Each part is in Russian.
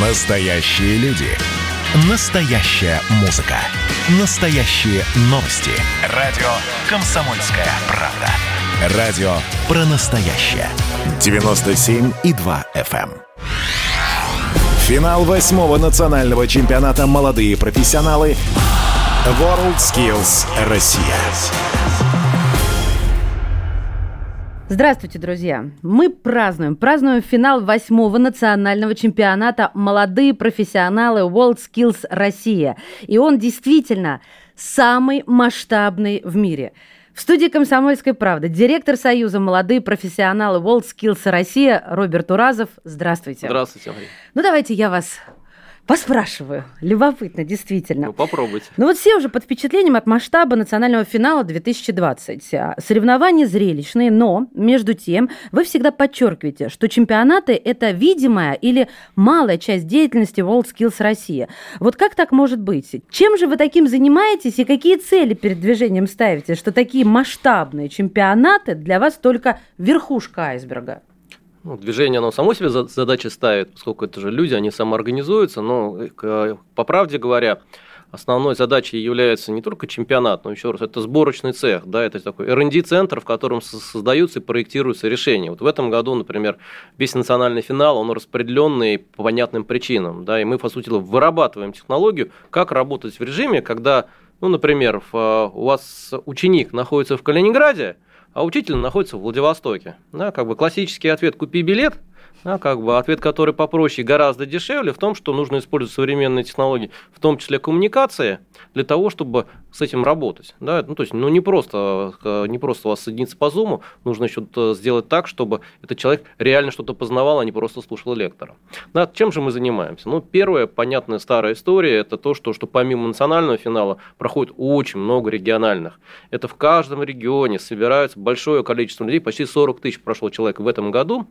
Настоящие люди. Настоящая музыка. Настоящие новости. Радио «Комсомольская правда». Радио про настоящее. 97,2 FM. эм. Финал восьмого национального чемпионата «Молодые профессионалы» WorldSkills Россия. Здравствуйте, друзья! Мы празднуем, празднуем финал восьмого национального чемпионата «Молодые профессионалы WorldSkills Россия». И он действительно самый масштабный в мире. В студии «Комсомольской правды» директор Союза «Молодые профессионалы WorldSkills Россия» Роберт Уразов. Здравствуйте. Здравствуйте, Мария. Ну, давайте я вас Поспрашиваю. Любопытно, действительно. Ну, попробуйте. Ну вот все уже под впечатлением от масштаба национального финала 2020. А, Соревнования зрелищные, но, между тем, вы всегда подчеркиваете, что чемпионаты – это видимая или малая часть деятельности WorldSkills Россия. Вот как так может быть? Чем же вы таким занимаетесь и какие цели перед движением ставите, что такие масштабные чемпионаты для вас только верхушка айсберга? Ну, движение, оно само себе задачи ставит, поскольку это же люди, они самоорганизуются, но, по правде говоря, основной задачей является не только чемпионат, но еще раз, это сборочный цех, да, это такой R&D-центр, в котором создаются и проектируются решения. Вот в этом году, например, весь национальный финал, он распределенный по понятным причинам, да, и мы, по сути, вырабатываем технологию, как работать в режиме, когда, ну, например, у вас ученик находится в Калининграде, а учитель находится в Владивостоке. Да, как бы классический ответ «купи билет», да, как бы ответ, который попроще гораздо дешевле, в том, что нужно использовать современные технологии, в том числе коммуникации, для того, чтобы с этим работать. Да? Ну, то есть, ну, не просто, э, не просто вас соединиться по зуму, нужно еще сделать так, чтобы этот человек реально что-то познавал, а не просто слушал лектора. Да, чем же мы занимаемся? Ну, первая понятная старая история – это то, что, что помимо национального финала проходит очень много региональных. Это в каждом регионе собираются большое количество людей, почти 40 тысяч прошло человек в этом году,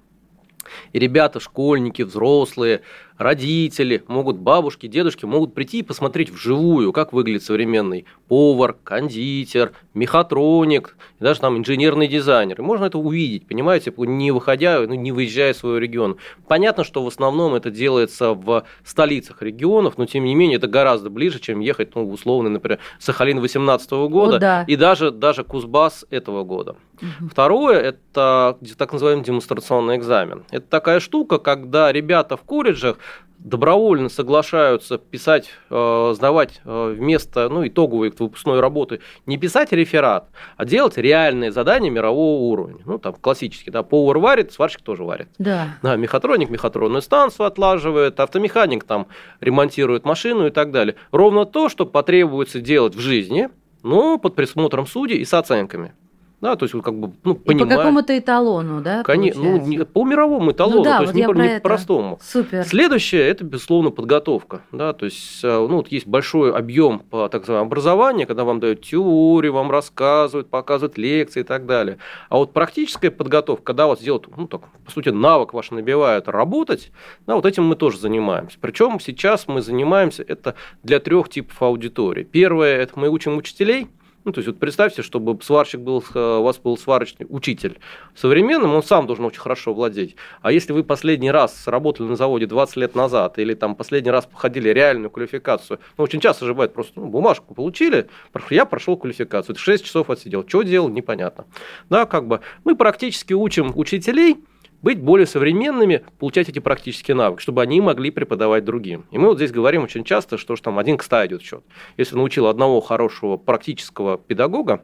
и ребята, школьники, взрослые, родители, могут бабушки, дедушки могут прийти и посмотреть вживую, как выглядит современный повар, кондитер, мехатроник, и даже там инженерный дизайнер. И можно это увидеть, понимаете, не выходя, ну, не выезжая в свой регион. Понятно, что в основном это делается в столицах регионов, но тем не менее это гораздо ближе, чем ехать, ну, условно, например, Сахалин 18 года О, да. и даже, даже Кузбасс этого года. Угу. Второе – это так называемый демонстрационный экзамен. Это такая штука, когда ребята в колледжах добровольно соглашаются писать, э, сдавать э, вместо ну, итоговой выпускной работы не писать реферат, а делать реальные задания мирового уровня. Ну, там классически, да, повар варит, сварщик тоже варит. Да. да мехатроник мехатронную станцию отлаживает, автомеханик там ремонтирует машину и так далее. Ровно то, что потребуется делать в жизни, но под присмотром судей и с оценками. Да, то есть вот как бы ну, понимаю. по какому-то эталону, да? Конечно, ну, не, по мировому эталону, ну, да, то есть вот не, по, не это. простому. Супер. Следующее это безусловно подготовка, да, то есть э, ну вот есть большой объем по так называемому образованию, когда вам дают теорию, вам рассказывают, показывают лекции и так далее. А вот практическая подготовка, когда вас делают, ну так по сути навык ваш набивают работать, да, вот этим мы тоже занимаемся. Причем сейчас мы занимаемся это для трех типов аудитории. Первое это мы учим учителей ну, то есть, вот представьте, чтобы сварщик был, э, у вас был сварочный учитель современным, он сам должен очень хорошо владеть. А если вы последний раз работали на заводе 20 лет назад, или там последний раз походили реальную квалификацию, ну, очень часто же бывает просто, ну, бумажку получили, я прошел квалификацию, 6 часов отсидел, что делал, непонятно. Да, как бы мы практически учим учителей, быть более современными, получать эти практические навыки, чтобы они могли преподавать другим. И мы вот здесь говорим очень часто, что, что там один к ста идет счет. Если научил одного хорошего практического педагога,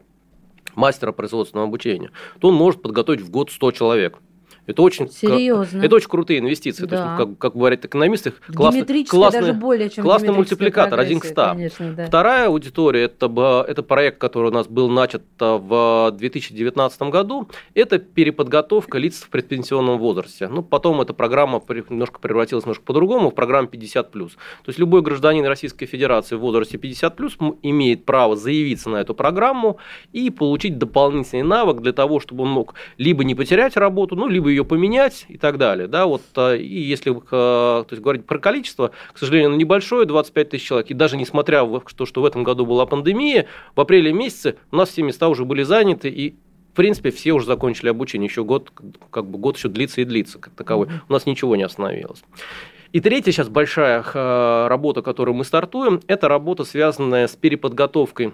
мастера производственного обучения, то он может подготовить в год 100 человек. Это очень, Серьезно? это очень крутые инвестиции. Да. То есть, как, как говорят экономисты, классный, классный, даже более, чем классный мультипликатор, один к 100. Конечно, да. Вторая аудитория, это, это проект, который у нас был начат в 2019 году, это переподготовка лиц в предпенсионном возрасте. Ну, потом эта программа немножко превратилась немножко по-другому в программу 50+. То есть, любой гражданин Российской Федерации в возрасте 50+, имеет право заявиться на эту программу и получить дополнительный навык для того, чтобы он мог либо не потерять работу, ну, либо ее поменять и так далее. Да, вот, а, и если э, то есть, говорить про количество, к сожалению, оно небольшое, 25 тысяч человек, и даже несмотря на то, что в этом году была пандемия, в апреле месяце у нас все места уже были заняты, и в принципе, все уже закончили обучение, еще год, как бы год еще длится и длится, как таковой. У нас ничего не остановилось. И третья сейчас большая работа, которую мы стартуем, это работа, связанная с переподготовкой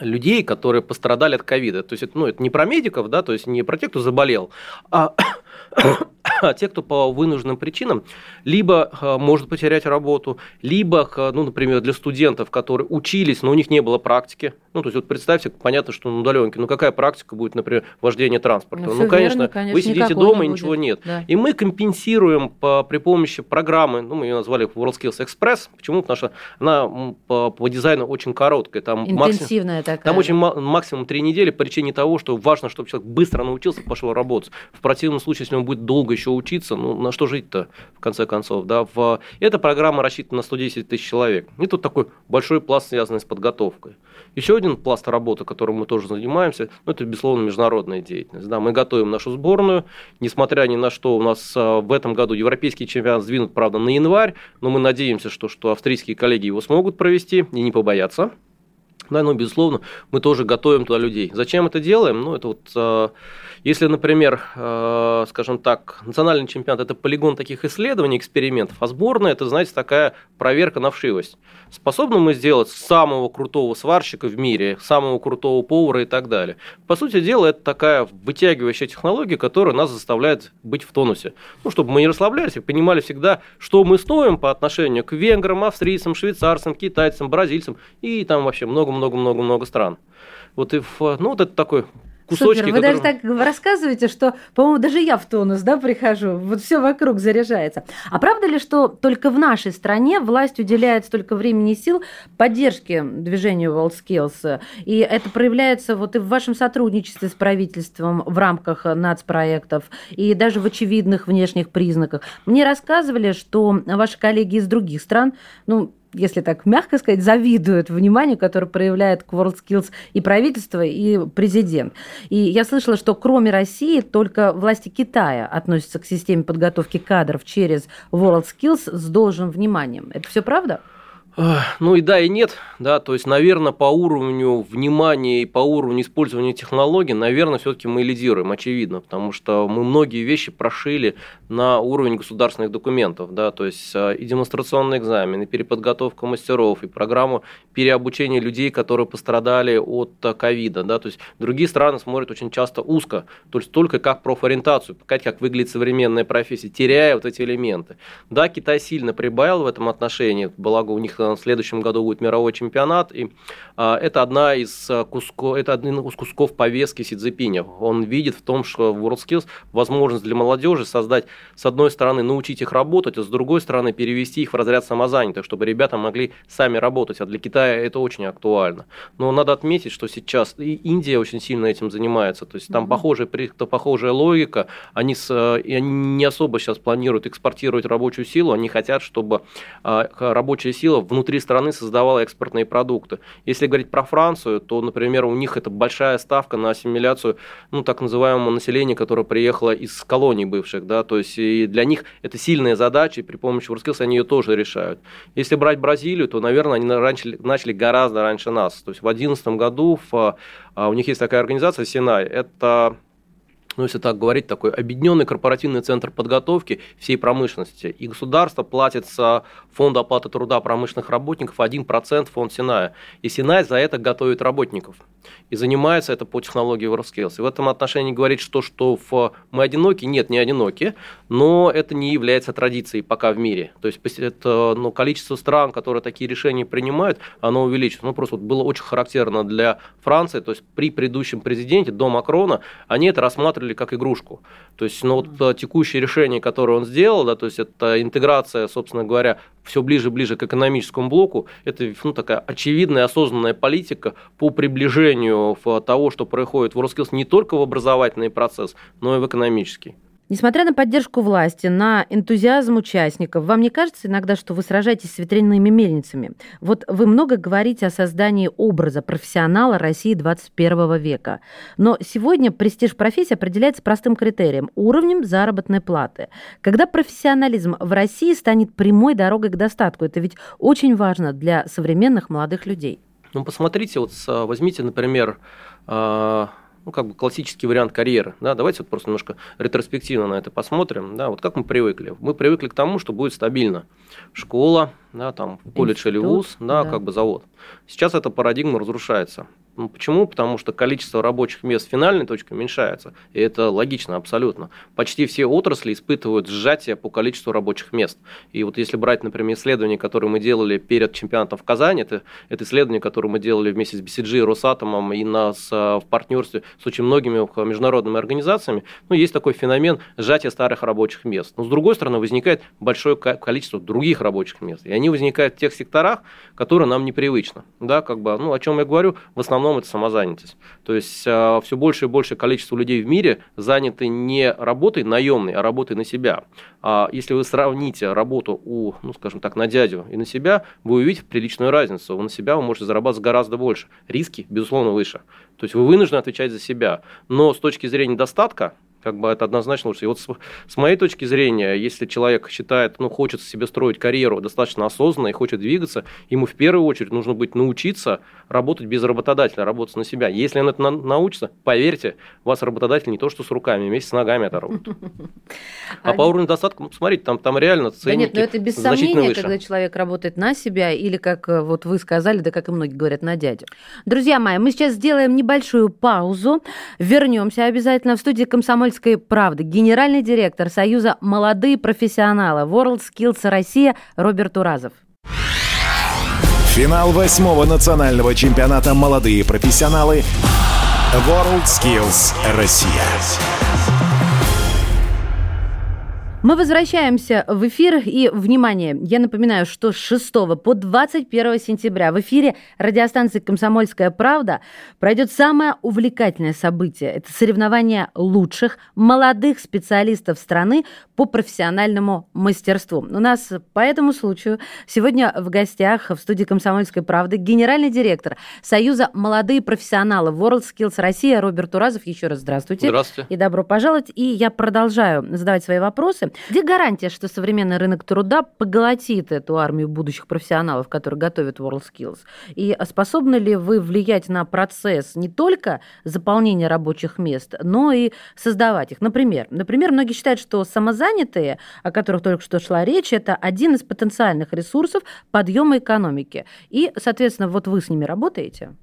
людей, которые пострадали от ковида. То есть это, ну, это не про медиков, да, то есть не про тех, кто заболел, а а те, кто по вынужденным причинам либо а, может потерять работу, либо, ну, например, для студентов, которые учились, но у них не было практики. Ну, то есть, вот представьте, понятно, что на удаленке, ну, какая практика будет, например, вождение транспорта? Ну, ну конечно, верно, конечно, вы сидите дома, и ничего нет. Да. И мы компенсируем по, при помощи программы, ну, мы ее назвали WorldSkills Express. Почему? Потому что она по, по дизайну очень короткая. Там Интенсивная максим, такая. Там очень максимум три недели по причине того, что важно, чтобы человек быстро научился, пошел работать. В противном случае, если он будет долго еще учиться, ну, на что жить-то, в конце концов, да, в... Эта программа рассчитана на 110 тысяч человек. И тут такой большой пласт, связанный с подготовкой. Еще один пласт работы, которым мы тоже занимаемся, ну, это, безусловно, международная деятельность. Да, мы готовим нашу сборную, несмотря ни на что, у нас а, в этом году европейский чемпионат сдвинут, правда, на январь, но мы надеемся, что, что австрийские коллеги его смогут провести и не побоятся. Да, ну, безусловно, мы тоже готовим туда людей. Зачем это делаем? Ну, это вот а, если, например, э, скажем так, национальный чемпионат – это полигон таких исследований, экспериментов, а сборная – это, знаете, такая проверка на вшивость. Способны мы сделать самого крутого сварщика в мире, самого крутого повара и так далее. По сути дела, это такая вытягивающая технология, которая нас заставляет быть в тонусе. Ну, чтобы мы не расслаблялись и понимали всегда, что мы стоим по отношению к венграм, австрийцам, швейцарцам, китайцам, бразильцам и там вообще много-много-много-много стран. Вот и в, ну, вот это такой кусочки. Супер. Вы которые... даже так рассказываете, что, по-моему, даже я в тонус да, прихожу. Вот все вокруг заряжается. А правда ли, что только в нашей стране власть уделяет столько времени и сил поддержке движению WorldSkills? И это проявляется вот и в вашем сотрудничестве с правительством в рамках нацпроектов, и даже в очевидных внешних признаках. Мне рассказывали, что ваши коллеги из других стран, ну, если так мягко сказать, завидуют вниманию, которое проявляет к WorldSkills и правительство, и президент. И я слышала, что кроме России только власти Китая относятся к системе подготовки кадров через WorldSkills с должным вниманием. Это все правда? Ну и да, и нет, да, то есть, наверное, по уровню внимания и по уровню использования технологий, наверное, все-таки мы лидируем, очевидно, потому что мы многие вещи прошили на уровень государственных документов, да, то есть а, и демонстрационные экзамены, и переподготовка мастеров, и программу переобучения людей, которые пострадали от а, ковида, да, то есть другие страны смотрят очень часто узко, то есть только как профориентацию, показать, как выглядит современная профессия, теряя вот эти элементы. Да, Китай сильно прибавил в этом отношении, благо у них в следующем году будет мировой чемпионат, и а, это одна из кусков, это один из кусков повестки Си Цзепиня. Он видит в том, что в WorldSkills возможность для молодежи создать, с одной стороны, научить их работать, а с другой стороны, перевести их в разряд самозанятых, чтобы ребята могли сами работать, а для Китая это очень актуально. Но надо отметить, что сейчас и Индия очень сильно этим занимается, то есть там mm-hmm. похожая, похожая логика, они, с, и они не особо сейчас планируют экспортировать рабочую силу, они хотят, чтобы а, рабочая сила внутри страны создавала экспортные продукты. Если говорить про Францию, то, например, у них это большая ставка на ассимиляцию ну, так называемого населения, которое приехало из колоний бывших. Да, то есть и для них это сильная задача, и при помощи WorldSkills они ее тоже решают. Если брать Бразилию, то, наверное, они раньше, начали гораздо раньше нас. То есть в 2011 году в, а, у них есть такая организация Синай. Это ну, если так говорить, такой объединенный корпоративный центр подготовки всей промышленности. И государство платит с фонда оплаты труда промышленных работников 1% фонд Синая. И Синай за это готовит работников. И занимается это по технологии WorldSkills. И в этом отношении говорить, что, что в... мы одиноки, нет, не одиноки, но это не является традицией пока в мире. То есть это, ну, количество стран, которые такие решения принимают, оно увеличится. Ну, просто вот было очень характерно для Франции, то есть при предыдущем президенте, до Макрона, они это рассматривали рассматривали как игрушку. То есть, ну, вот текущее решение, которое он сделал, да, то есть это интеграция, собственно говоря, все ближе и ближе к экономическому блоку, это ну, такая очевидная осознанная политика по приближению того, что происходит в Роскилс не только в образовательный процесс, но и в экономический. Несмотря на поддержку власти, на энтузиазм участников, вам не кажется иногда, что вы сражаетесь с ветряными мельницами? Вот вы много говорите о создании образа профессионала России 21 века. Но сегодня престиж профессии определяется простым критерием – уровнем заработной платы. Когда профессионализм в России станет прямой дорогой к достатку, это ведь очень важно для современных молодых людей. Ну, посмотрите, вот возьмите, например, а, ну, как бы классический вариант карьеры. Да? Давайте вот просто немножко ретроспективно на это посмотрим. Да? Вот как мы привыкли? Мы привыкли к тому, что будет стабильно. Школа, да, там, колледж Институт, или вуз, да, да, как бы завод. Сейчас эта парадигма разрушается. Ну, почему? Потому что количество рабочих мест финальной точке уменьшается. И это логично абсолютно. Почти все отрасли испытывают сжатие по количеству рабочих мест. И вот если брать, например, исследование, которое мы делали перед чемпионатом в Казани, это, это исследование, которое мы делали вместе с BCG, Росатомом и нас в партнерстве с очень многими международными организациями, ну, есть такой феномен сжатия старых рабочих мест. Но с другой стороны, возникает большое количество других рабочих мест. И они возникают в тех секторах, которые нам непривычны. Да, как бы, ну, о чем я говорю, в основном основном это самозанятость. То есть а, все больше и больше количество людей в мире заняты не работой наемной, а работой на себя. А если вы сравните работу у, ну, скажем так, на дядю и на себя, вы увидите приличную разницу. Вы на себя вы можете зарабатывать гораздо больше. Риски, безусловно, выше. То есть вы вынуждены отвечать за себя. Но с точки зрения достатка, как бы это однозначно лучше. И вот с, с моей точки зрения, если человек считает, ну, хочет себе строить карьеру достаточно осознанно и хочет двигаться, ему в первую очередь нужно быть научиться работать без работодателя, работать на себя. Если он это на, научится, поверьте, у вас работодатель не то, что с руками, вместе с ногами это работает. А по уровню достатка, ну, смотрите, там, там реально ценники Да нет, но это без сомнения, когда человек работает на себя, или, как э, вот вы сказали, да как и многие говорят, на дядю. Друзья мои, мы сейчас сделаем небольшую паузу, вернемся обязательно в студии «Комсомольская «Комсомольской правды» генеральный директор Союза «Молодые профессионалы» World Skills Россия Роберт Уразов. Финал восьмого национального чемпионата «Молодые профессионалы» World Skills Россия. Мы возвращаемся в эфир. И, внимание, я напоминаю, что с 6 по 21 сентября в эфире радиостанции «Комсомольская правда» пройдет самое увлекательное событие. Это соревнование лучших молодых специалистов страны по профессиональному мастерству. У нас по этому случаю сегодня в гостях в студии «Комсомольской правды» генеральный директор Союза «Молодые профессионалы» World Skills Россия Роберт Уразов. Еще раз здравствуйте. Здравствуйте. И добро пожаловать. И я продолжаю задавать свои вопросы. Где гарантия, что современный рынок труда поглотит эту армию будущих профессионалов, которые готовят WorldSkills? И способны ли вы влиять на процесс не только заполнения рабочих мест, но и создавать их? Например, например многие считают, что самозанятые, о которых только что шла речь, это один из потенциальных ресурсов подъема экономики. И, соответственно, вот вы с ними работаете?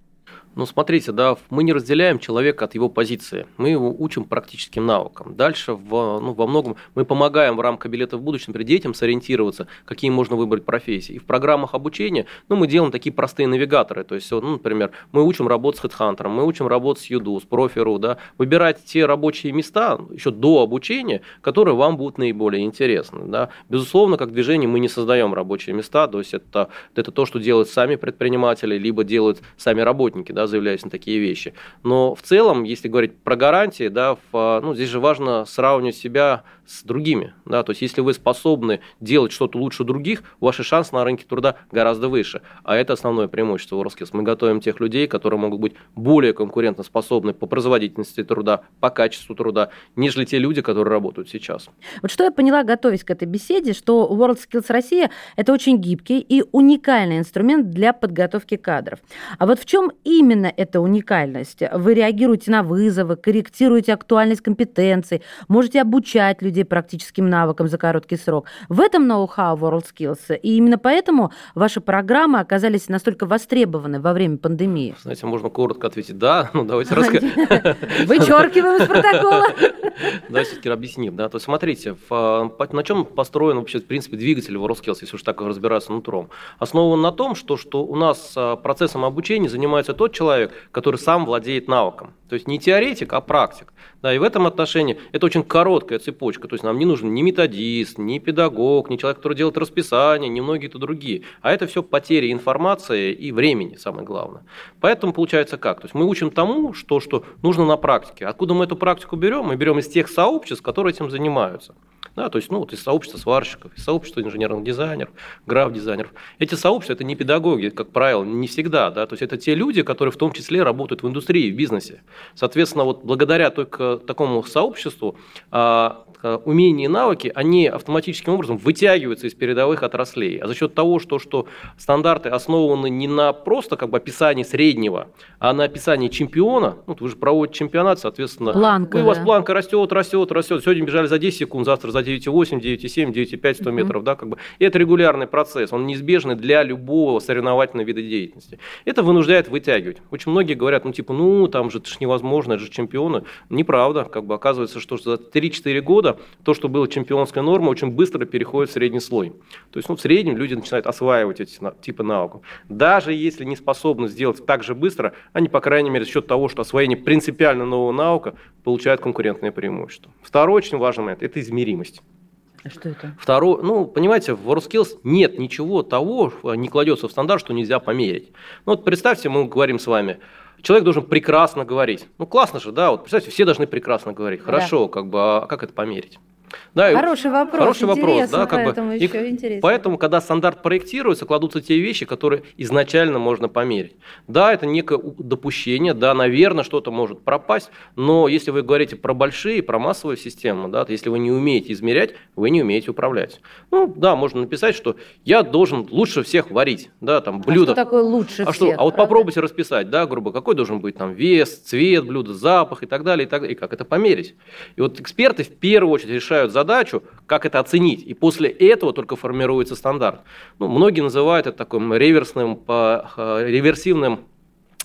Ну, смотрите, да, мы не разделяем человека от его позиции. Мы его учим практическим навыкам. Дальше в, ну, во многом мы помогаем в рамках билета в будущем например, детям сориентироваться, какие можно выбрать профессии. И в программах обучения ну, мы делаем такие простые навигаторы. То есть, ну, например, мы учим работать с HeadHunter, мы учим работать с Юду, с Профиру, да, выбирать те рабочие места еще до обучения, которые вам будут наиболее интересны. Да. Безусловно, как движение мы не создаем рабочие места, то есть это, это то, что делают сами предприниматели, либо делают сами работники. Да, заявляюсь на такие вещи. Но в целом, если говорить про гарантии, да, в, ну, здесь же важно сравнивать себя с другими. Да? То есть, если вы способны делать что-то лучше других, ваши шансы на рынке труда гораздо выше. А это основное преимущество Роскис. Мы готовим тех людей, которые могут быть более конкурентоспособны по производительности труда, по качеству труда, нежели те люди, которые работают сейчас. Вот что я поняла, готовясь к этой беседе, что World Skills Россия – это очень гибкий и уникальный инструмент для подготовки кадров. А вот в чем именно эта уникальность? Вы реагируете на вызовы, корректируете актуальность компетенций, можете обучать людей, людей практическим навыкам за короткий срок. В этом ноу-хау WorldSkills. И именно поэтому ваши программы оказались настолько востребованы во время пандемии. Знаете, можно коротко ответить «да». Ну, давайте расскажем. Вычеркиваем из протокола. Давайте все-таки объясним. Да? То есть, смотрите, на чем построен вообще, в принципе, двигатель WorldSkills, если уж так разбираться нутром? Основан на том, что, что у нас а, процессом обучения занимается тот человек, который сам владеет навыком. То есть не теоретик, а практик. Да, и в этом отношении это очень короткая цепочка. То есть нам не нужен ни методист, ни педагог, ни человек, который делает расписание, ни многие-то другие. А это все потери информации и времени, самое главное. Поэтому получается как? То есть мы учим тому, что, что нужно на практике. Откуда мы эту практику берем? Мы берем из тех сообществ, которые этим занимаются. Да, то есть, ну, вот из сообщества сварщиков, из сообщества инженерных дизайнеров, граф-дизайнеров. Эти сообщества – это не педагоги, как правило, не всегда. Да, то есть, это те люди, которые в том числе работают в индустрии, в бизнесе. Соответственно, вот благодаря только такому сообществу а, умения и навыки, они автоматическим образом вытягиваются из передовых отраслей. А за счет того, что, что стандарты основаны не на просто как бы описании среднего, а на описании чемпиона, ну, вы же проводите чемпионат, соответственно, планка, у вас планка растет, растет, растет. Сегодня бежали за 10 секунд, завтра за 9,8, 9,7, 9,5, 100 метров. Да, как бы. И это регулярный процесс, он неизбежный для любого соревновательного вида деятельности. Это вынуждает вытягивать. Очень многие говорят, ну типа, ну там же это же невозможно, это же чемпионы. Неправда, как бы оказывается, что за 3-4 года то, что было чемпионская норма, очень быстро переходит в средний слой. То есть ну, в среднем люди начинают осваивать эти типы навыков. Даже если не способны сделать так же быстро, они, по крайней мере, за счет того, что освоение принципиально нового навыка получают конкурентное преимущество. Второй очень важный момент – это измеримость. А что это? Второе, ну, понимаете, в WorldSkills нет ничего того, не кладется в стандарт, что нельзя померить. Ну, вот представьте, мы говорим с вами, человек должен прекрасно говорить. Ну, классно же, да, вот представьте, все должны прекрасно говорить. Хорошо, да. как бы, а как это померить? Да, хороший вопрос. Хороший вопрос, да, как поэтому бы. Еще и, поэтому, когда стандарт проектируется, кладутся те вещи, которые изначально можно померить. Да, это некое допущение, да, наверное, что-то может пропасть, но если вы говорите про большие, про массовую систему, да, то если вы не умеете измерять, вы не умеете управлять. Ну, да, можно написать, что я должен лучше всех варить, да, там блюдо. А что такое лучше а всех? Что? А вот попробуйте расписать, да, грубо, какой должен быть там вес, цвет блюда, запах и так далее, и так далее, и как это померить. И вот эксперты в первую очередь решают задачу, как это оценить. И после этого только формируется стандарт. Ну, многие называют это таким реверсным, по, реверсивным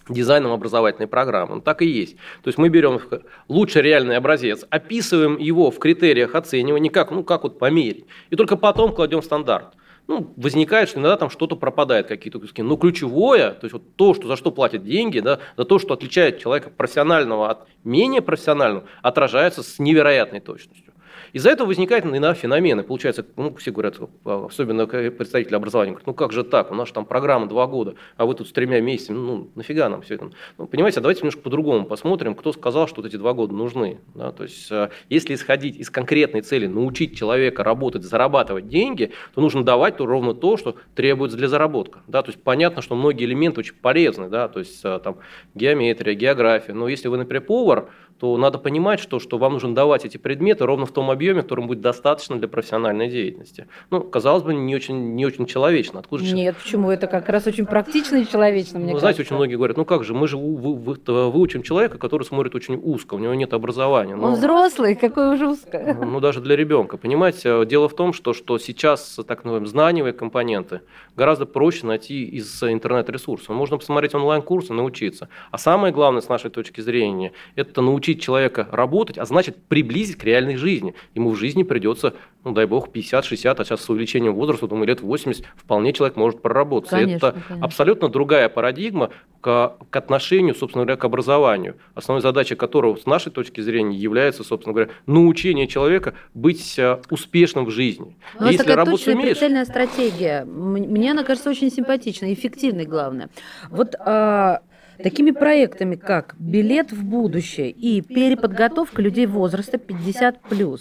дизайном образовательной программы. Ну, так и есть. То есть мы берем лучший реальный образец, описываем его в критериях оценивания, как, ну, как вот померить, и только потом кладем стандарт. Ну, возникает, что иногда там что-то пропадает, какие-то куски. Но ключевое, то есть вот то, что, за что платят деньги, да, за то, что отличает человека профессионального от менее профессионального, отражается с невероятной точностью. Из-за этого возникают иногда феномены. Получается, ну, все говорят, особенно представители образования, говорят, ну как же так, у нас там программа два года, а вы тут с тремя месяцами, ну нафига нам все это? Ну, понимаете, а давайте немножко по-другому посмотрим, кто сказал, что вот эти два года нужны. Да? То есть, э, если исходить из конкретной цели, научить человека работать, зарабатывать деньги, то нужно давать то ровно то, что требуется для заработка. Да? То есть, понятно, что многие элементы очень полезны, да? то есть, э, там, геометрия, география, но если вы, например, повар, то надо понимать, что, что вам нужно давать эти предметы ровно в том объеме, которым будет достаточно для профессиональной деятельности. Ну, казалось бы, не очень, не очень человечно. Откуда Нет, же... почему? Это как раз очень практично и человечно, мне ну, кажется. Знаете, очень многие говорят, ну как же, мы же вы, вы, выучим человека, который смотрит очень узко, у него нет образования. Но... Он взрослый, какой уже узко. Ну, ну, даже для ребенка, понимаете. Дело в том, что, что сейчас так называемые знаниевые компоненты гораздо проще найти из интернет-ресурсов. Можно посмотреть онлайн-курсы, научиться. А самое главное, с нашей точки зрения, это научить человека работать, а значит приблизить к реальной жизни. Ему в жизни придется, ну дай бог, 50-60, а сейчас с увеличением возраста, думаю, лет 80 вполне человек может проработать. Конечно, это конечно. абсолютно другая парадигма к, к отношению, собственно говоря, к образованию, основной задачей которого с нашей точки зрения является, собственно говоря, научение человека быть э, успешным в жизни. У нас Если такая точная умеешь... прицельная стратегия. Мне она кажется очень симпатичной, эффективной, главное. Вот а, такими проектами, как «Билет в будущее» и переподготовка людей возраста 50+.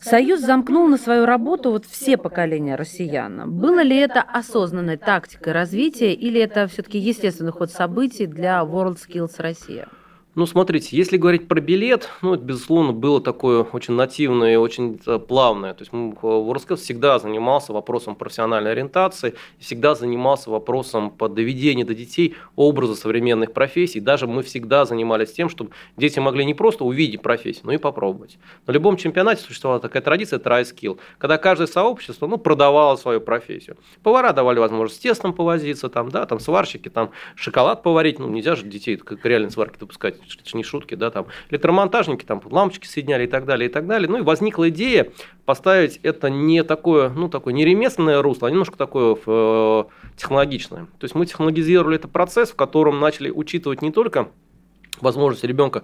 Союз замкнул на свою работу вот все поколения россиян. Было ли это осознанной тактикой развития или это все-таки естественный ход событий для WorldSkills Россия? Ну, смотрите, если говорить про билет, ну, это, безусловно, было такое очень нативное и очень э, плавное. То есть Ворсков всегда занимался вопросом профессиональной ориентации, всегда занимался вопросом по доведению до детей образа современных профессий. Даже мы всегда занимались тем, чтобы дети могли не просто увидеть профессию, но и попробовать. На любом чемпионате существовала такая традиция try skill, когда каждое сообщество ну, продавало свою профессию. Повара давали возможность с тестом повозиться, там, да, там сварщики, там, шоколад поварить. Ну, нельзя же детей к реальной сварке допускать это не шутки, да, там электромонтажники там лампочки соединяли и так далее, и так далее. Ну и возникла идея поставить это не такое, ну такое не ремесленное русло, а немножко такое э, технологичное. То есть мы технологизировали этот процесс, в котором начали учитывать не только возможность ребенка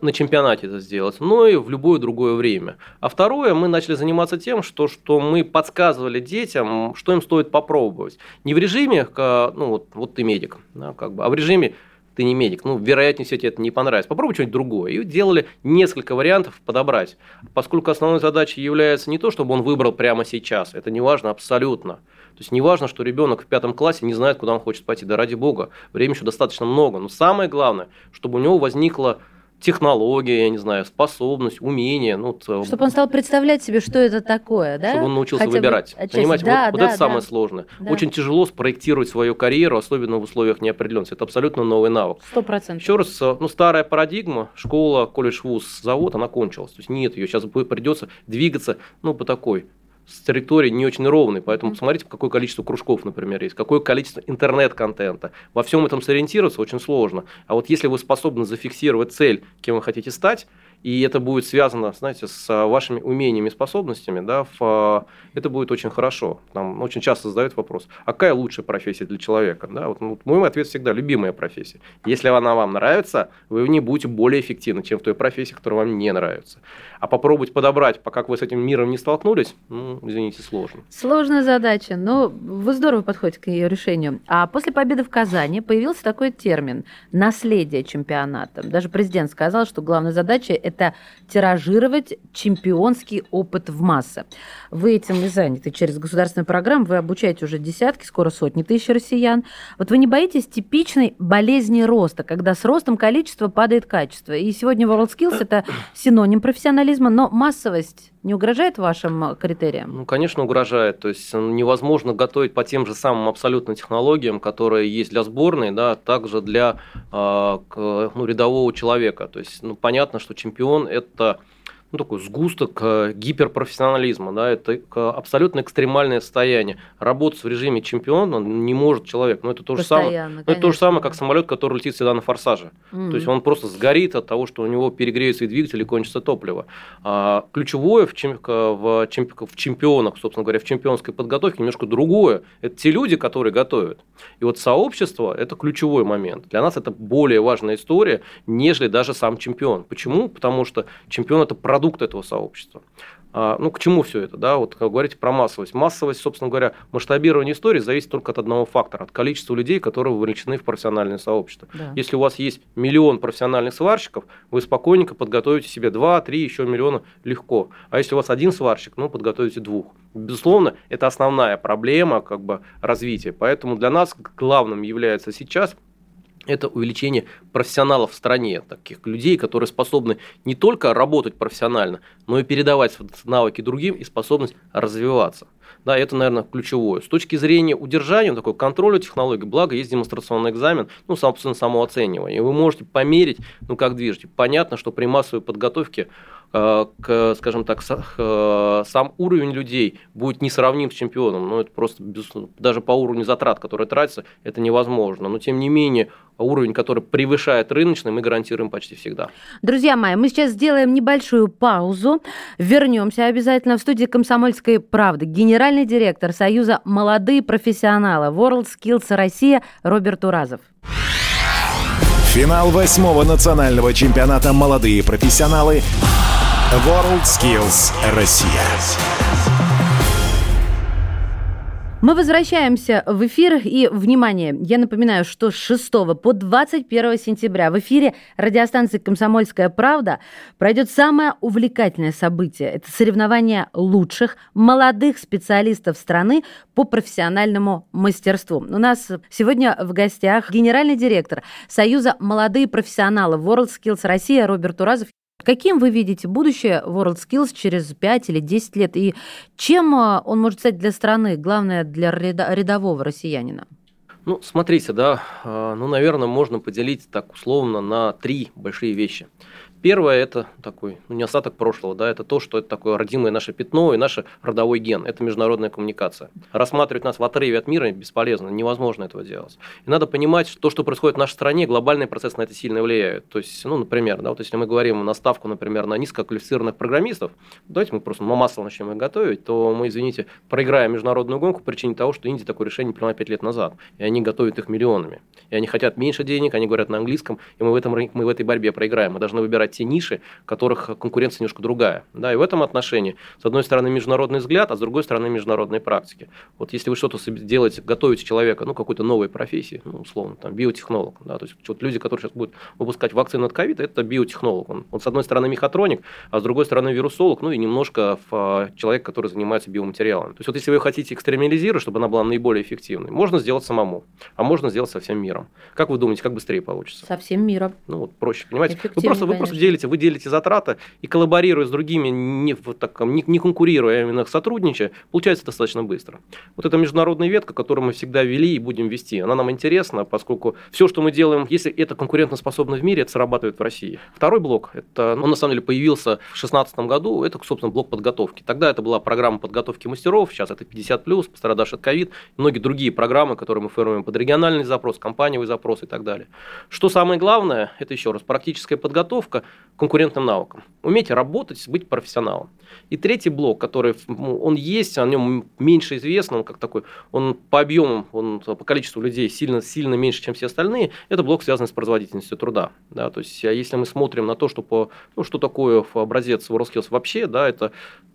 на чемпионате это сделать, но и в любое другое время. А второе, мы начали заниматься тем, что, что мы подсказывали детям, что им стоит попробовать. Не в режиме, ну вот, вот ты медик, да, как бы, а в режиме ты не медик. Ну, вероятнее всего, тебе это не понравится. Попробуй что-нибудь другое. И делали несколько вариантов подобрать. Поскольку основной задачей является не то, чтобы он выбрал прямо сейчас. Это не важно абсолютно. То есть не важно, что ребенок в пятом классе не знает, куда он хочет пойти. Да ради бога, времени еще достаточно много. Но самое главное, чтобы у него возникла технология, я не знаю, способность, умение. Ну, чтобы он стал представлять себе, что это такое, да? Чтобы он научился Хотя выбирать. Отчасти. Понимаете, да, вот, да, вот это да. самое сложное. Да. Очень тяжело спроектировать свою карьеру, особенно в условиях неопределенности. Это абсолютно новый навык. Сто процентов. Еще раз, э, ну, старая парадигма, школа, колледж, вуз, завод, она кончилась. То есть нет ее, сейчас придется двигаться, ну, по такой с территории не очень ровной, поэтому посмотрите, какое количество кружков, например, есть, какое количество интернет-контента. Во всем этом сориентироваться очень сложно. А вот если вы способны зафиксировать цель, кем вы хотите стать, и это будет связано, знаете, с а, вашими умениями и способностями, да, в, а, это будет очень хорошо. Нам очень часто задают вопрос, а какая лучшая профессия для человека? Да, вот, ну, мой ответ всегда – любимая профессия. Если она вам нравится, вы в ней будете более эффективны, чем в той профессии, которая вам не нравится. А попробовать подобрать, пока вы с этим миром не столкнулись, ну, извините, сложно. Сложная задача, но вы здорово подходите к ее решению. А после победы в Казани появился такой термин – наследие чемпионата. Даже президент сказал, что главная задача – это тиражировать чемпионский опыт в массы. Вы этим и заняты. Через государственную программу вы обучаете уже десятки, скоро сотни тысяч россиян. Вот вы не боитесь типичной болезни роста, когда с ростом количества падает качество? И сегодня WorldSkills – это синоним профессионализма, но массовость не угрожает вашим критериям? Ну, конечно, угрожает. То есть невозможно готовить по тем же самым абсолютно технологиям, которые есть для сборной, да, также для э, ну, рядового человека. То есть ну, понятно, что чемпион – это ну, такой сгусток э, гиперпрофессионализма, да, это абсолютно экстремальное состояние. Работать в режиме чемпиона не может человек, но это то же самое, ну, это то же самое, как самолет, который летит всегда на форсаже. Mm-hmm. То есть он просто сгорит от того, что у него перегреется и двигатель и кончится топливо. А ключевое в, чем, в, чем, в чемпионах, собственно говоря, в чемпионской подготовке немножко другое. Это те люди, которые готовят. И вот сообщество – это ключевой момент. Для нас это более важная история, нежели даже сам чемпион. Почему? Потому что чемпион – это продукт продукт этого сообщества. А, ну, к чему все это, да, вот как говорите про массовость. Массовость, собственно говоря, масштабирование истории зависит только от одного фактора, от количества людей, которые вовлечены в профессиональное сообщество. Да. Если у вас есть миллион профессиональных сварщиков, вы спокойненько подготовите себе 2, 3, еще миллиона легко. А если у вас один сварщик, ну, подготовите двух. Безусловно, это основная проблема как бы, развития. Поэтому для нас главным является сейчас – это увеличение профессионалов в стране, таких людей, которые способны не только работать профессионально, но и передавать навыки другим и способность развиваться. Да, это, наверное, ключевое. С точки зрения удержания, такой контроля технологий, благо есть демонстрационный экзамен, ну, собственно, самооценивание. И вы можете померить, ну, как движете. Понятно, что при массовой подготовке к, скажем так, э, сам уровень людей будет несравним с чемпионом. Ну, это просто даже по уровню затрат, которые тратятся, это невозможно. Но, тем не менее, уровень, который превышает рыночный, мы гарантируем почти всегда. Друзья мои, мы сейчас сделаем небольшую паузу. Вернемся обязательно в студии «Комсомольской правды». Генеральный директор Союза «Молодые профессионалы» World Skills Россия Роберт Уразов. Финал восьмого национального чемпионата «Молодые профессионалы» WorldSkills Россия. Мы возвращаемся в эфир. И, внимание, я напоминаю, что с 6 по 21 сентября в эфире радиостанции «Комсомольская правда» пройдет самое увлекательное событие. Это соревнование лучших молодых специалистов страны по профессиональному мастерству. У нас сегодня в гостях генеральный директор Союза «Молодые профессионалы» WorldSkills Россия Роберт Уразов. Каким вы видите будущее WorldSkills через 5 или 10 лет? И чем а, он может стать для страны, главное, для рядового россиянина? Ну, смотрите, да, а, ну, наверное, можно поделить так условно на три большие вещи. Первое – это такой, ну, не остаток прошлого, да, это то, что это такое родимое наше пятно и наш родовой ген. Это международная коммуникация. Рассматривать нас в отрыве от мира бесполезно, невозможно этого делать. И надо понимать, что то, что происходит в нашей стране, глобальный процесс на это сильно влияет. То есть, ну, например, да, вот если мы говорим на ставку, например, на низкоквалифицированных программистов, давайте мы просто масло начнем их готовить, то мы, извините, проиграем международную гонку по причине того, что Индия такое решение приняла 5 лет назад, и они готовят их миллионами. И они хотят меньше денег, они говорят на английском, и мы в, этом, мы в этой борьбе проиграем. Мы должны выбирать закрывать те ниши, в которых конкуренция немножко другая. Да, и в этом отношении, с одной стороны, международный взгляд, а с другой стороны, международные практики. Вот если вы что-то делаете, готовите человека, ну, какой-то новой профессии, ну, условно, там, биотехнолог, да, то есть вот люди, которые сейчас будут выпускать вакцины от ковида, это биотехнолог. Он, он, с одной стороны, мехатроник, а с другой стороны, вирусолог, ну, и немножко в, человек, который занимается биоматериалами. То есть вот если вы хотите экстремализировать, чтобы она была наиболее эффективной, можно сделать самому, а можно сделать со всем миром. Как вы думаете, как быстрее получится? Со всем миром. Ну, вот проще, понимаете? Вы просто, вы просто делите, вы делите затраты и коллаборируя с другими, не, вот так, не, не конкурируя, а именно сотрудничая, получается достаточно быстро. Вот эта международная ветка, которую мы всегда вели и будем вести, она нам интересна, поскольку все, что мы делаем, если это конкурентоспособно в мире, это срабатывает в России. Второй блок, это, он на самом деле появился в 2016 году, это, собственно, блок подготовки. Тогда это была программа подготовки мастеров, сейчас это 50+, пострадавший от ковид, многие другие программы, которые мы формируем под региональный запрос, компаниевый запрос и так далее. Что самое главное, это еще раз практическая подготовка конкурентным навыкам. Уметь работать, быть профессионалом. И третий блок, который он есть, о нем меньше известно, он как такой, он по объемам, он по количеству людей сильно, сильно меньше, чем все остальные, это блок, связанный с производительностью труда. Да, то есть, а если мы смотрим на то, что, по, ну, что такое образец WorldSkills вообще, да, это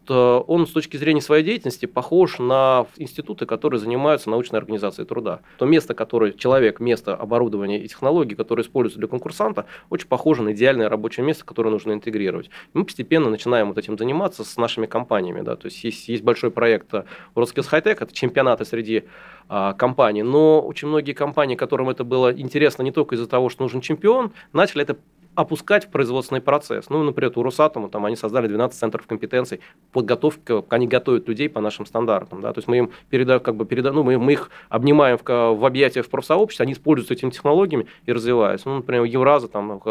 он с точки зрения своей деятельности похож на институты, которые занимаются научной организацией труда. То место, которое человек, место оборудования и технологий, которые используются для конкурсанта, очень похоже на идеальное рабочее место, которое нужно интегрировать. Мы постепенно начинаем вот этим заниматься с нашими компаниями. Да. То есть есть, есть большой проект WorldSkills High Tech, это чемпионаты среди а, компаний, но очень многие компании, которым это было интересно не только из-за того, что нужен чемпион, начали это опускать в производственный процесс. Ну, например, у Росатома там они создали 12 центров компетенций подготовки, они готовят людей по нашим стандартам. Да? То есть мы им передаем, как бы передаем, ну, мы, мы их обнимаем в, в объятиях в профсообществе, они используются этими технологиями и развиваются. Ну, например, Евраза, там,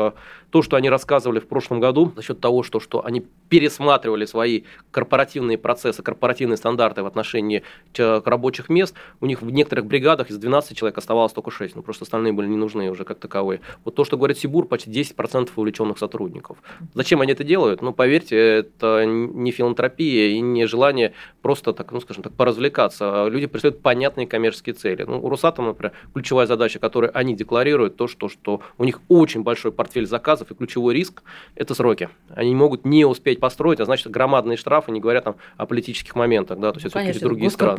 то, что они рассказывали в прошлом году, за счет того, что, что они пересматривали свои корпоративные процессы, корпоративные стандарты в отношении рабочих мест, у них в некоторых бригадах из 12 человек оставалось только 6, ну, просто остальные были не нужны уже как таковые. Вот то, что говорит Сибур, почти 10% 10% увлеченных сотрудников. Зачем они это делают? Ну, поверьте, это не филантропия и не желание просто так, ну, скажем так, поразвлекаться. Люди преследуют понятные коммерческие цели. Ну, у Росатома, например, ключевая задача, которую они декларируют, то, что, что у них очень большой портфель заказов и ключевой риск – это сроки. Они могут не успеть построить, а значит, громадные штрафы, не говоря там о политических моментах, да, то есть ну, это Конечно, другие страны.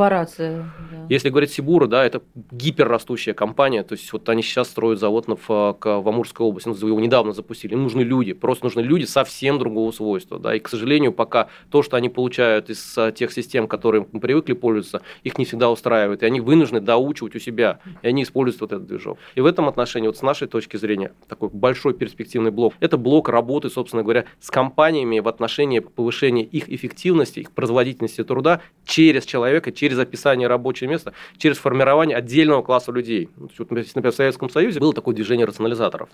Да. Если говорить Сибура, да, это гиперрастущая компания, то есть вот они сейчас строят завод в, в Амурской области, ну, его недавно запустили, им нужны люди, просто нужны люди совсем другого свойства, да, и, к сожалению, пока то, что они получают из а, тех систем, которые мы привыкли пользоваться, их не всегда устраивает, и они вынуждены доучивать у себя, и они используют вот этот движок. И в этом отношении, вот с нашей точки зрения, такой большой перспективный блок, это блок работы, собственно говоря, с компаниями в отношении повышения их эффективности, их производительности труда через человека, через описание рабочего места, через формирование отдельного класса людей. Вот, например, в Советском Союзе было такое движение рационализаторов.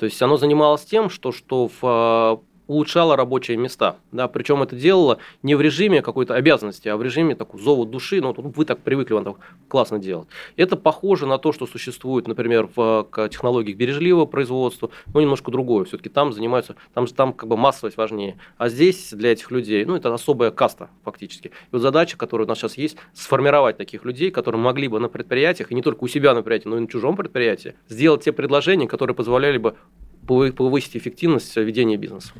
То есть оно занималось тем, что, что в улучшала рабочие места. Да, причем это делало не в режиме какой-то обязанности, а в режиме такого зова души. Ну, вы так привыкли, вам так классно делать. Это похоже на то, что существует, например, в технологиях бережливого производства, но немножко другое. Все-таки там занимаются, там, там как бы массовость важнее. А здесь для этих людей, ну, это особая каста фактически. И вот задача, которая у нас сейчас есть, сформировать таких людей, которые могли бы на предприятиях, и не только у себя на предприятии, но и на чужом предприятии, сделать те предложения, которые позволяли бы повысить эффективность ведения бизнеса.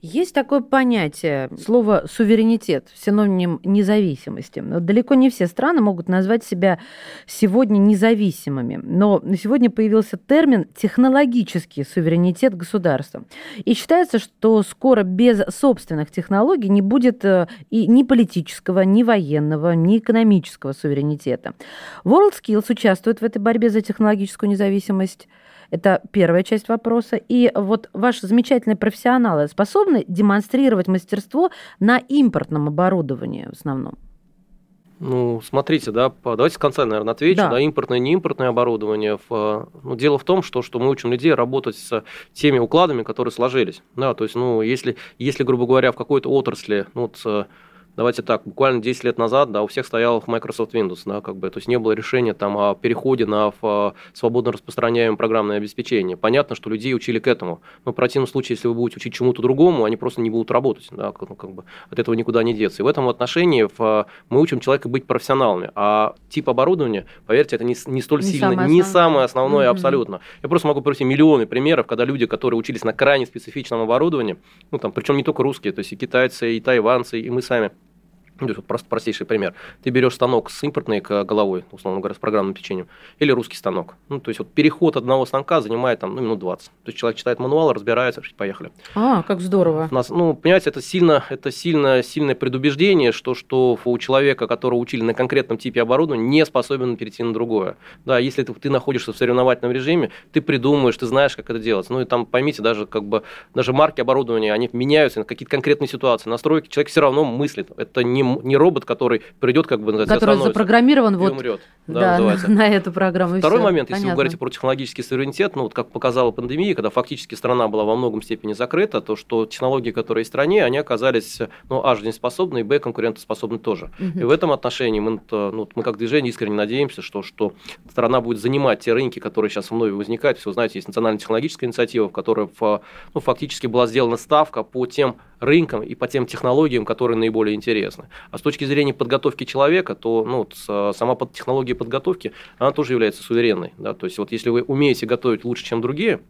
Есть такое понятие, слово суверенитет, синоним независимости. Далеко не все страны могут назвать себя сегодня независимыми, но сегодня появился термин технологический суверенитет государства. И считается, что скоро без собственных технологий не будет э, и ни политического, ни военного, ни экономического суверенитета. WorldSkills участвует в этой борьбе за технологическую независимость. Это первая часть вопроса. И вот ваши замечательные профессионалы способны демонстрировать мастерство на импортном оборудовании в основном? Ну, смотрите, да, давайте с конца, наверное, отвечу. Да. да импортное, не импортное оборудование. В, ну, дело в том, что, что мы учим людей работать с теми укладами, которые сложились. Да, то есть, ну, если, если грубо говоря, в какой-то отрасли, ну, вот, давайте так, буквально 10 лет назад, да, у всех стоял Microsoft Windows, да, как бы, то есть не было решения там о переходе на в, свободно распространяемое программное обеспечение. Понятно, что людей учили к этому, но в противном случае, если вы будете учить чему-то другому, они просто не будут работать, да, как, ну, как бы от этого никуда не деться. И в этом отношении в, мы учим человека быть профессионалами, а тип оборудования, поверьте, это не, не столь не сильно, самое не самое основное mm-hmm. абсолютно. Я просто могу привести миллионы примеров, когда люди, которые учились на крайне специфичном оборудовании, ну там, причем не только русские, то есть и китайцы, и тайванцы, и мы сами, ну, то есть, вот просто простейший пример. Ты берешь станок с импортной головой, условно говоря, с программным печеньем, или русский станок. Ну, то есть, вот переход одного станка занимает там, ну, минут 20. То есть, человек читает мануал, разбирается, поехали. А, как здорово. У нас, ну, понимаете, это сильно, это сильно, сильное предубеждение, что, что у человека, которого учили на конкретном типе оборудования, не способен перейти на другое. Да, если ты, ты находишься в соревновательном режиме, ты придумаешь, ты знаешь, как это делать. Ну, и там, поймите, даже, как бы, даже марки оборудования, они меняются на какие-то конкретные ситуации, настройки, человек все равно мыслит. Это не не робот, который придет, как бы, который запрограммирован вот умрет, да, да, на, на эту программу. Второй момент, если вы говорите про технологический суверенитет, ну вот как показала пандемия, когда фактически страна была во многом степени закрыта, то что технологии, которые есть в стране, они оказались, ну, а, жизнеспособны, и, б, конкурентоспособны тоже. Угу. И в этом отношении мы, ну, мы как движение искренне надеемся, что, что страна будет занимать те рынки, которые сейчас вновь возникают. Все, знаете, есть национальная технологическая инициатива, в которой ну, фактически была сделана ставка по тем рынкам и по тем технологиям, которые наиболее интересны. А с точки зрения подготовки человека, то ну, сама технология подготовки, она тоже является суверенной. Да? То есть вот если вы умеете готовить лучше, чем другие,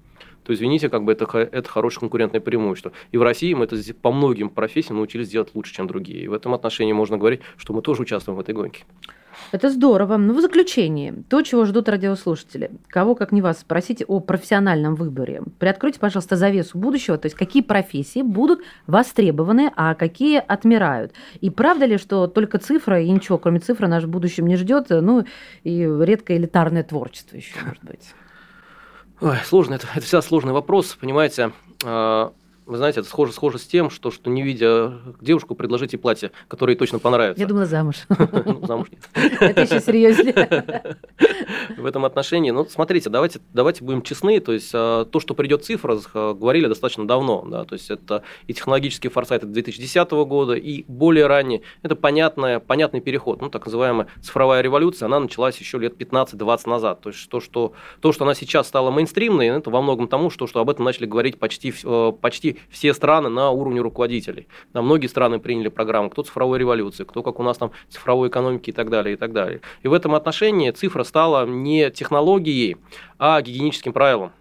то извините, как бы это, это хорошее конкурентное преимущество. И в России мы это по многим профессиям научились делать лучше, чем другие. И в этом отношении можно говорить, что мы тоже участвуем в этой гонке. Это здорово. Ну, в заключении, то, чего ждут радиослушатели. Кого, как не вас, спросите о профессиональном выборе. Приоткройте, пожалуйста, завесу будущего, то есть какие профессии будут востребованы, а какие отмирают. И правда ли, что только цифра и ничего, кроме цифры, наш в будущем не ждет, ну, и редко элитарное творчество еще, может быть? Ой, сложно, это, это всегда сложный вопрос, понимаете. А, вы знаете, это схоже, схоже с тем, что, что не видя девушку, предложите платье, которое ей точно понравится. Я думала, замуж. Ну, замуж нет. Это еще серьезнее. В этом отношении, ну, смотрите, давайте, давайте будем честны, то есть а, то, что придет цифра, говорили достаточно давно, да, то есть это и технологический форсайт 2010 года, и более ранее, это понятная, понятный переход, ну, так называемая цифровая революция, она началась еще лет 15-20 назад, то есть то, что, то, что она сейчас стала мейнстримной, это во многом тому, что, что об этом начали говорить почти, э, все страны на уровне руководителей. Да, многие страны приняли программу, кто цифровой революции, кто как у нас там цифровой экономики и так далее, и так далее. И в этом отношении цифра стала не технологией, а гигиеническим правилом.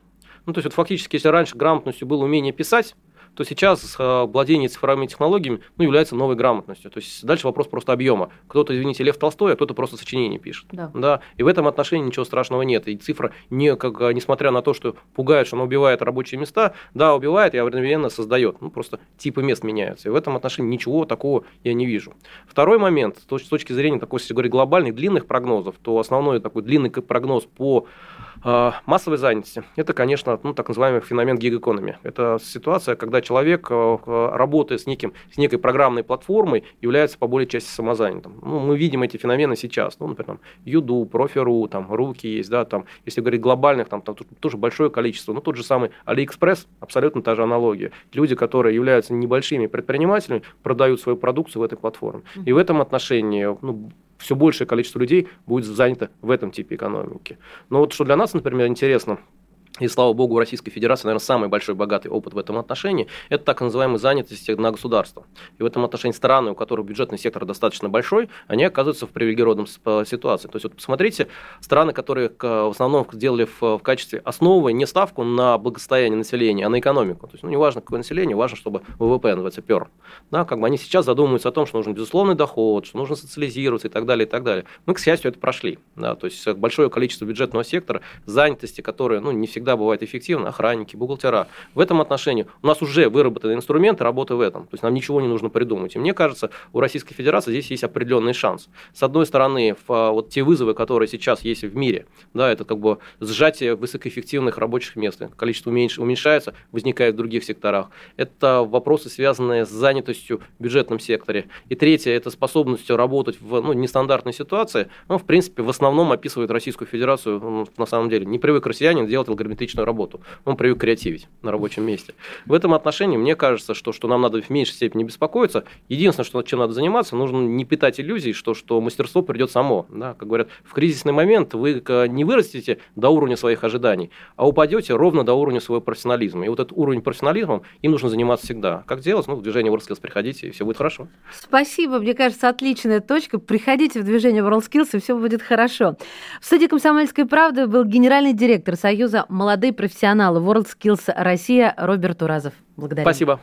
Ну, то есть, вот фактически, если раньше грамотностью было умение писать, то сейчас э, владение цифровыми технологиями ну, является новой грамотностью. То есть дальше вопрос просто объема. Кто-то, извините, Лев Толстой, а кто-то просто сочинение пишет. Да. Да? И в этом отношении ничего страшного нет. И цифра, не, как, э, несмотря на то, что пугает, что она убивает рабочие места, да, убивает и одновременно создает. Ну, просто типы мест меняются. И в этом отношении ничего такого я не вижу. Второй момент, с точки зрения такой, если говорить глобальных, длинных прогнозов, то основной такой длинный прогноз по массовой занятости, это, конечно, ну, так называемый феномен gig-экономики. Это ситуация, когда человек, э, э, работая с, неким, с некой программной платформой, является по более части самозанятым. Ну, мы видим эти феномены сейчас. Ну, например, там, YouDo, Profi.ru, там, Руки есть, да, там, если говорить глобальных, там, там тоже большое количество. Ну, тот же самый Алиэкспресс, абсолютно та же аналогия. Люди, которые являются небольшими предпринимателями, продают свою продукцию в этой платформе. И в этом отношении ну, все большее количество людей будет занято в этом типе экономики. Но вот что для нас, например, интересно – и слава богу, у Российской Федерации, наверное, самый большой богатый опыт в этом отношении, это так называемая занятость на государство. И в этом отношении страны, у которых бюджетный сектор достаточно большой, они оказываются в привилегированном ситуации. То есть вот посмотрите, страны, которые в основном сделали в, в качестве основы не ставку на благосостояние населения, а на экономику. То есть ну, не важно, какое население, важно, чтобы ВВП называется пер. Да, как бы они сейчас задумываются о том, что нужен безусловный доход, что нужно социализироваться и так далее, и так далее. Мы, к счастью, это прошли. Да, то есть большое количество бюджетного сектора, занятости, которые ну, не всегда всегда бывает эффективно, охранники, бухгалтера. В этом отношении у нас уже выработаны инструменты работы в этом. То есть нам ничего не нужно придумать. И мне кажется, у Российской Федерации здесь есть определенный шанс. С одной стороны, а, вот те вызовы, которые сейчас есть в мире, да, это как бы сжатие высокоэффективных рабочих мест, количество уменьш, уменьшается, возникает в других секторах. Это вопросы, связанные с занятостью в бюджетном секторе. И третье, это способностью работать в ну, нестандартной ситуации. Ну, в принципе, в основном описывает Российскую Федерацию, ну, на самом деле, не привык россиянин делать алгоритмические метричную работу. Он привык креативить на рабочем месте. В этом отношении мне кажется, что, что нам надо в меньшей степени беспокоиться. Единственное, что, чем надо заниматься, нужно не питать иллюзий, что, что мастерство придет само. Да? Как говорят, в кризисный момент вы не вырастете до уровня своих ожиданий, а упадете ровно до уровня своего профессионализма. И вот этот уровень профессионализма, им нужно заниматься всегда. Как делать? Ну, в движение WorldSkills приходите, и все будет хорошо. Спасибо, мне кажется, отличная точка. Приходите в движение WorldSkills, и все будет хорошо. В студии «Комсомольской правды» был генеральный директор Союза «Молодые профессионалы» WorldSkills Россия Роберт Уразов. Благодарю. Спасибо.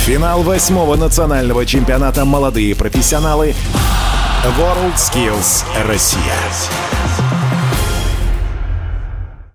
Финал восьмого национального чемпионата «Молодые профессионалы» WorldSkills Россия.